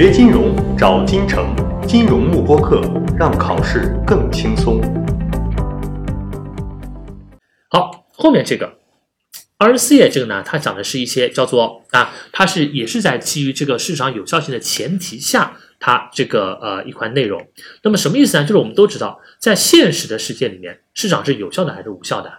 学金融找金城，金融慕播课，让考试更轻松。好，后面这个 RCA 这个呢，它讲的是一些叫做啊，它是也是在基于这个市场有效性的前提下，它这个呃一块内容。那么什么意思呢？就是我们都知道，在现实的世界里面，市场是有效的还是无效的？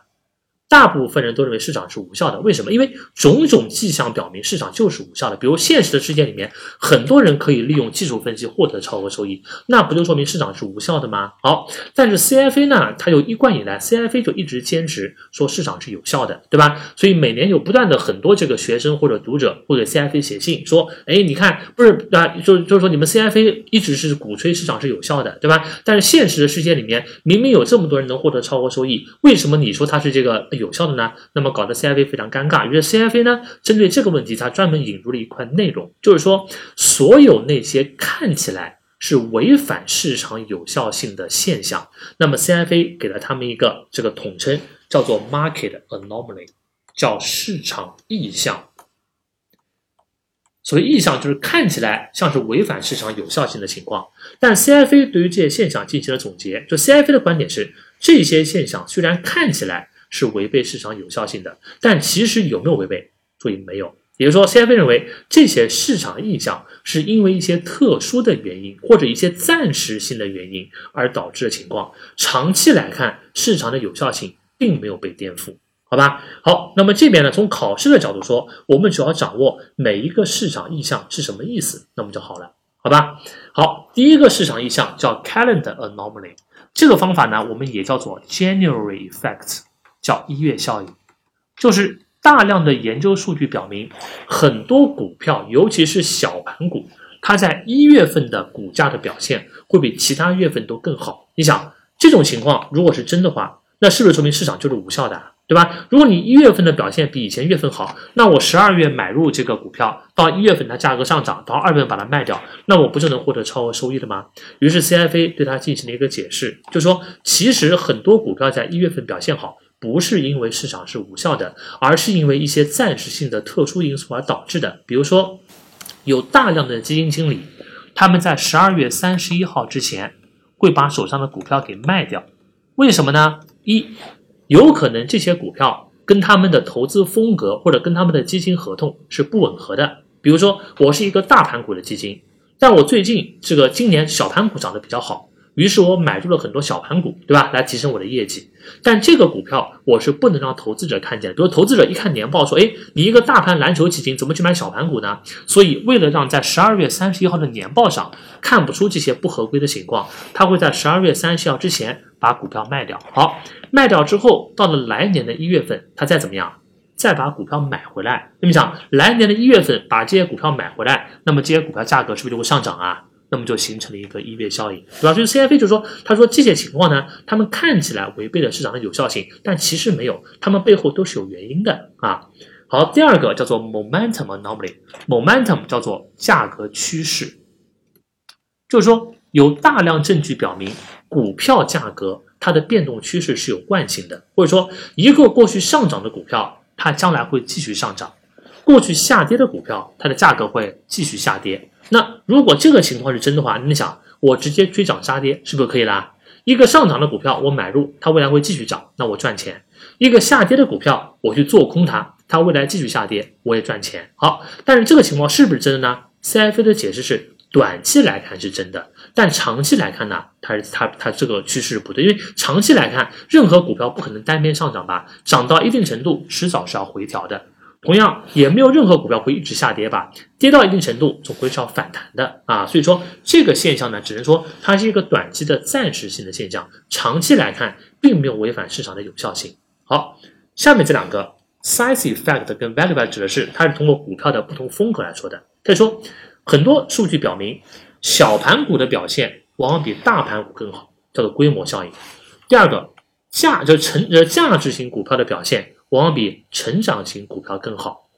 大部分人都认为市场是无效的，为什么？因为种种迹象表明市场就是无效的。比如现实的世界里面，很多人可以利用技术分析获得超额收益，那不就说明市场是无效的吗？好，但是 CFA 呢，它就一贯以来，CFA 就一直坚持说市场是有效的，对吧？所以每年有不断的很多这个学生或者读者会给 CFA 写信说，哎，你看，不是啊，就就是说你们 CFA 一直是鼓吹市场是有效的，对吧？但是现实的世界里面，明明有这么多人能获得超额收益，为什么你说它是这个？有效的呢，那么搞得 CFA 非常尴尬。于是 CFA 呢，针对这个问题，它专门引入了一块内容，就是说，所有那些看起来是违反市场有效性的现象，那么 CFA 给了他们一个这个统称，叫做 Market Anomaly，叫市场异象。所谓异象，就是看起来像是违反市场有效性的情况。但 CFA 对于这些现象进行了总结，就 CFA 的观点是，这些现象虽然看起来，是违背市场有效性的，但其实有没有违背？注意没有。也就是说，CFA 认为这些市场印象是因为一些特殊的原因或者一些暂时性的原因而导致的情况。长期来看，市场的有效性并没有被颠覆，好吧？好，那么这边呢，从考试的角度说，我们只要掌握每一个市场意向是什么意思，那么就好了，好吧？好，第一个市场意向叫 Calendar Anomaly，这个方法呢，我们也叫做 January Effect。叫一月效应，就是大量的研究数据表明，很多股票，尤其是小盘股，它在一月份的股价的表现会比其他月份都更好。你想，这种情况如果是真的话，那是不是说明市场就是无效的，对吧？如果你一月份的表现比以前月份好，那我十二月买入这个股票，到一月份它价格上涨，到二月份把它卖掉，那我不就能获得超额收益了吗？于是 CFA 对它进行了一个解释，就说其实很多股票在一月份表现好。不是因为市场是无效的，而是因为一些暂时性的特殊因素而导致的。比如说，有大量的基金经理，他们在十二月三十一号之前会把手上的股票给卖掉。为什么呢？一，有可能这些股票跟他们的投资风格或者跟他们的基金合同是不吻合的。比如说，我是一个大盘股的基金，但我最近这个今年小盘股涨得比较好。于是我买入了很多小盘股，对吧？来提升我的业绩。但这个股票我是不能让投资者看见的。比如投资者一看年报说：“哎，你一个大盘蓝筹基金怎么去买小盘股呢？”所以为了让在十二月三十一号的年报上看不出这些不合规的情况，他会在十二月三十号之前把股票卖掉。好，卖掉之后，到了来年的一月份，他再怎么样，再把股票买回来。那么想，来年的一月份把这些股票买回来，那么这些股票价格是不是就会上涨啊？那么就形成了一个一月效应，对吧？所以 CFA 就是说，他说这些情况呢，他们看起来违背了市场的有效性，但其实没有，他们背后都是有原因的啊。好，第二个叫做 momentum anomaly，momentum 叫做价格趋势，就是说有大量证据表明股票价格它的变动趋势是有惯性的，或者说一个过去上涨的股票，它将来会继续上涨；过去下跌的股票，它的价格会继续下跌。那如果这个情况是真的话，你想我直接追涨杀跌是不是可以啦？一个上涨的股票我买入，它未来会继续涨，那我赚钱；一个下跌的股票我去做空它，它未来继续下跌，我也赚钱。好，但是这个情况是不是真的呢？CFA 的解释是，短期来看是真的，但长期来看呢，它是它它这个趋势不对，因为长期来看，任何股票不可能单边上涨吧？涨到一定程度，迟早是要回调的。同样也没有任何股票会一直下跌吧，跌到一定程度总归是要反弹的啊，所以说这个现象呢，只能说它是一个短期的暂时性的现象，长期来看并没有违反市场的有效性。好，下面这两个 size effect 跟 value effect 指的是它是通过股票的不同风格来说的。可以说很多数据表明，小盘股的表现往往比大盘股更好，叫做规模效应。第二个价就成呃价值型股票的表现。往往比成长型股票更好，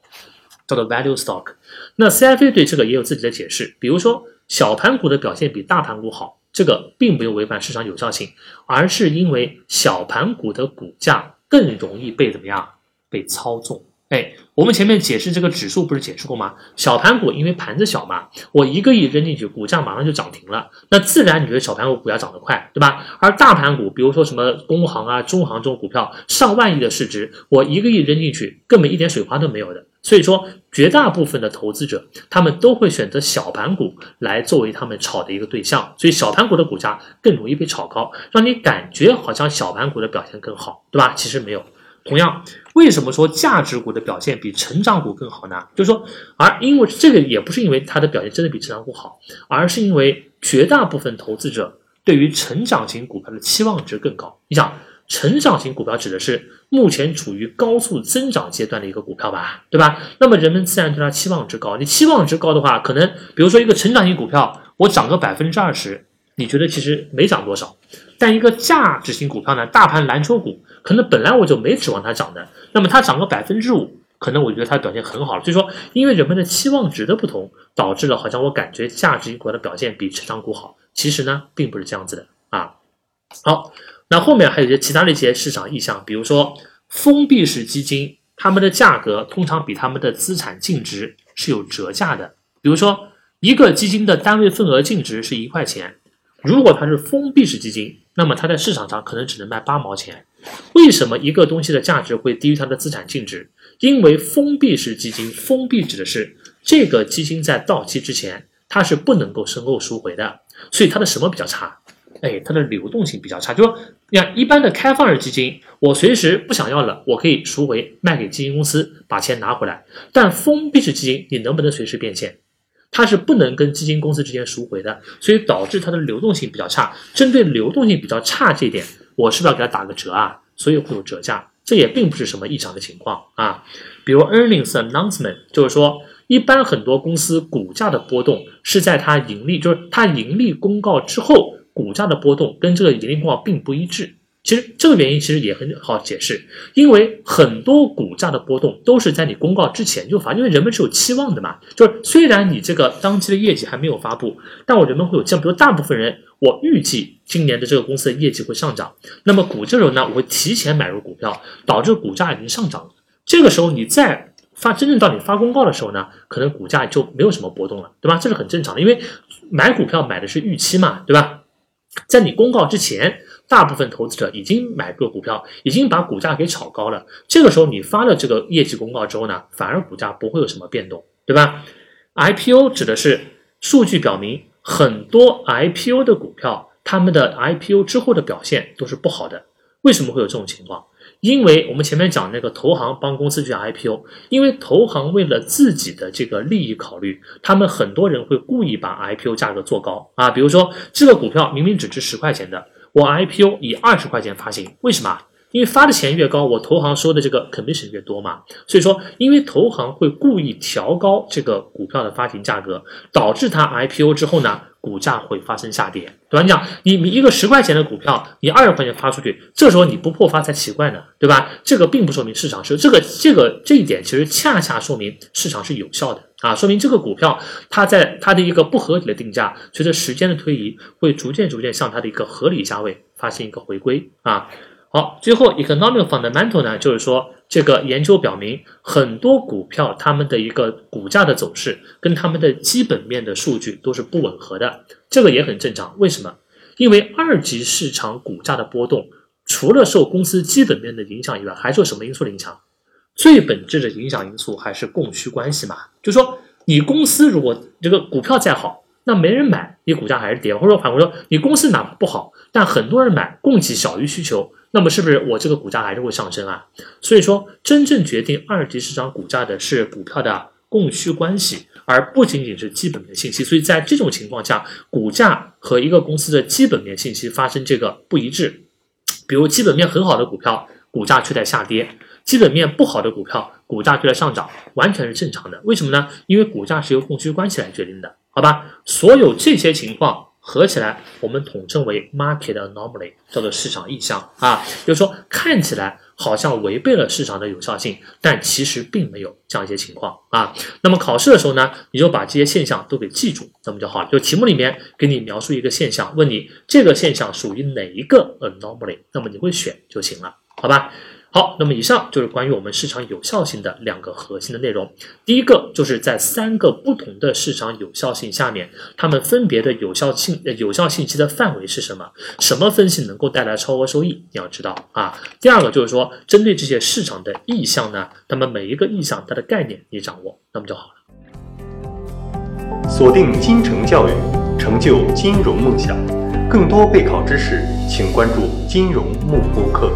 叫做 value stock。那 CFA 对这个也有自己的解释，比如说小盘股的表现比大盘股好，这个并没有违反市场有效性，而是因为小盘股的股价更容易被怎么样被操纵。哎，我们前面解释这个指数不是解释过吗？小盘股因为盘子小嘛，我一个亿扔进去，股价马上就涨停了，那自然你觉得小盘股股价涨得快，对吧？而大盘股，比如说什么工行啊、中行这种股票，上万亿的市值，我一个亿扔进去，根本一点水花都没有的。所以说，绝大部分的投资者，他们都会选择小盘股来作为他们炒的一个对象，所以小盘股的股价更容易被炒高，让你感觉好像小盘股的表现更好，对吧？其实没有。同样，为什么说价值股的表现比成长股更好呢？就是说，而因为这个也不是因为它的表现真的比成长股好，而是因为绝大部分投资者对于成长型股票的期望值更高。你想，成长型股票指的是目前处于高速增长阶段的一个股票吧，对吧？那么人们自然对它期望值高。你期望值高的话，可能比如说一个成长型股票，我涨个百分之二十，你觉得其实没涨多少。但一个价值型股票呢，大盘蓝筹股，可能本来我就没指望它涨的，那么它涨个百分之五，可能我觉得它表现很好了。所以说，因为人们的期望值的不同，导致了好像我感觉价值型股的表现比成长股好，其实呢，并不是这样子的啊。好，那后面还有一些其他的一些市场意向，比如说封闭式基金，它们的价格通常比它们的资产净值是有折价的。比如说，一个基金的单位份额净值是一块钱。如果它是封闭式基金，那么它在市场上可能只能卖八毛钱。为什么一个东西的价值会低于它的资产净值？因为封闭式基金，封闭指的是这个基金在到期之前它是不能够申购赎回的，所以它的什么比较差？哎，它的流动性比较差。就说你看，一般的开放式基金，我随时不想要了，我可以赎回卖给基金公司，把钱拿回来。但封闭式基金，你能不能随时变现？它是不能跟基金公司之间赎回的，所以导致它的流动性比较差。针对流动性比较差这一点，我是不是要给它打个折啊？所以会有折价，这也并不是什么异常的情况啊。比如 earnings announcement，就是说，一般很多公司股价的波动是在它盈利，就是它盈利公告之后，股价的波动跟这个盈利公告并不一致。其实这个原因其实也很好解释，因为很多股价的波动都是在你公告之前就发，因为人们是有期望的嘛。就是虽然你这个当期的业绩还没有发布，但我人们会有期望，比如大部分人我预计今年的这个公司的业绩会上涨，那么股这时候呢，我会提前买入股票，导致股价已经上涨了。这个时候你再发真正到你发公告的时候呢，可能股价就没有什么波动了，对吧？这是很正常的，因为买股票买的是预期嘛，对吧？在你公告之前。大部分投资者已经买过股票，已经把股价给炒高了。这个时候你发了这个业绩公告之后呢，反而股价不会有什么变动，对吧？IPO 指的是数据表明，很多 IPO 的股票，他们的 IPO 之后的表现都是不好的。为什么会有这种情况？因为我们前面讲那个投行帮公司去 IPO，因为投行为了自己的这个利益考虑，他们很多人会故意把 IPO 价格做高啊。比如说这个股票明明只值十块钱的。我 IPO 以二十块钱发行，为什么？因为发的钱越高，我投行收的这个 commission 越多嘛。所以说，因为投行会故意调高这个股票的发行价格，导致它 IPO 之后呢，股价会发生下跌，对吧？你讲你你一个十块钱的股票，你二十块钱发出去，这时候你不破发才奇怪呢，对吧？这个并不说明市场是这个这个这一点，其实恰恰说明市场是有效的啊，说明这个股票它在它的一个不合理的定价，随着时间的推移，会逐渐逐渐向它的一个合理价位发生一个回归啊。好，最后 economic fundamental 呢，就是说这个研究表明，很多股票它们的一个股价的走势跟它们的基本面的数据都是不吻合的，这个也很正常。为什么？因为二级市场股价的波动，除了受公司基本面的影响以外，还受什么因素的影响？最本质的影响因素还是供需关系嘛。就说你公司如果这个股票再好，那没人买，你股价还是跌；或者说反过来说，你公司哪怕不好，但很多人买，供给小于需求。那么是不是我这个股价还是会上升啊？所以说，真正决定二级市场股价的是股票的供需关系，而不仅仅是基本面信息。所以在这种情况下，股价和一个公司的基本面信息发生这个不一致，比如基本面很好的股票，股价却在下跌；基本面不好的股票，股价却在上涨，完全是正常的。为什么呢？因为股价是由供需关系来决定的，好吧？所有这些情况。合起来，我们统称为 market anomaly，叫做市场异象啊，就是说看起来好像违背了市场的有效性，但其实并没有这样一些情况啊。那么考试的时候呢，你就把这些现象都给记住，那么就好了。就题目里面给你描述一个现象，问你这个现象属于哪一个 anomaly，那么你会选就行了，好吧？好，那么以上就是关于我们市场有效性的两个核心的内容。第一个就是在三个不同的市场有效性下面，它们分别的有效性、有效信息的范围是什么？什么分析能够带来超额收益？你要知道啊。第二个就是说，针对这些市场的意向呢，它们每一个意向它的概念你掌握，那么就好了。锁定金城教育，成就金融梦想。更多备考知识，请关注金融慕播课。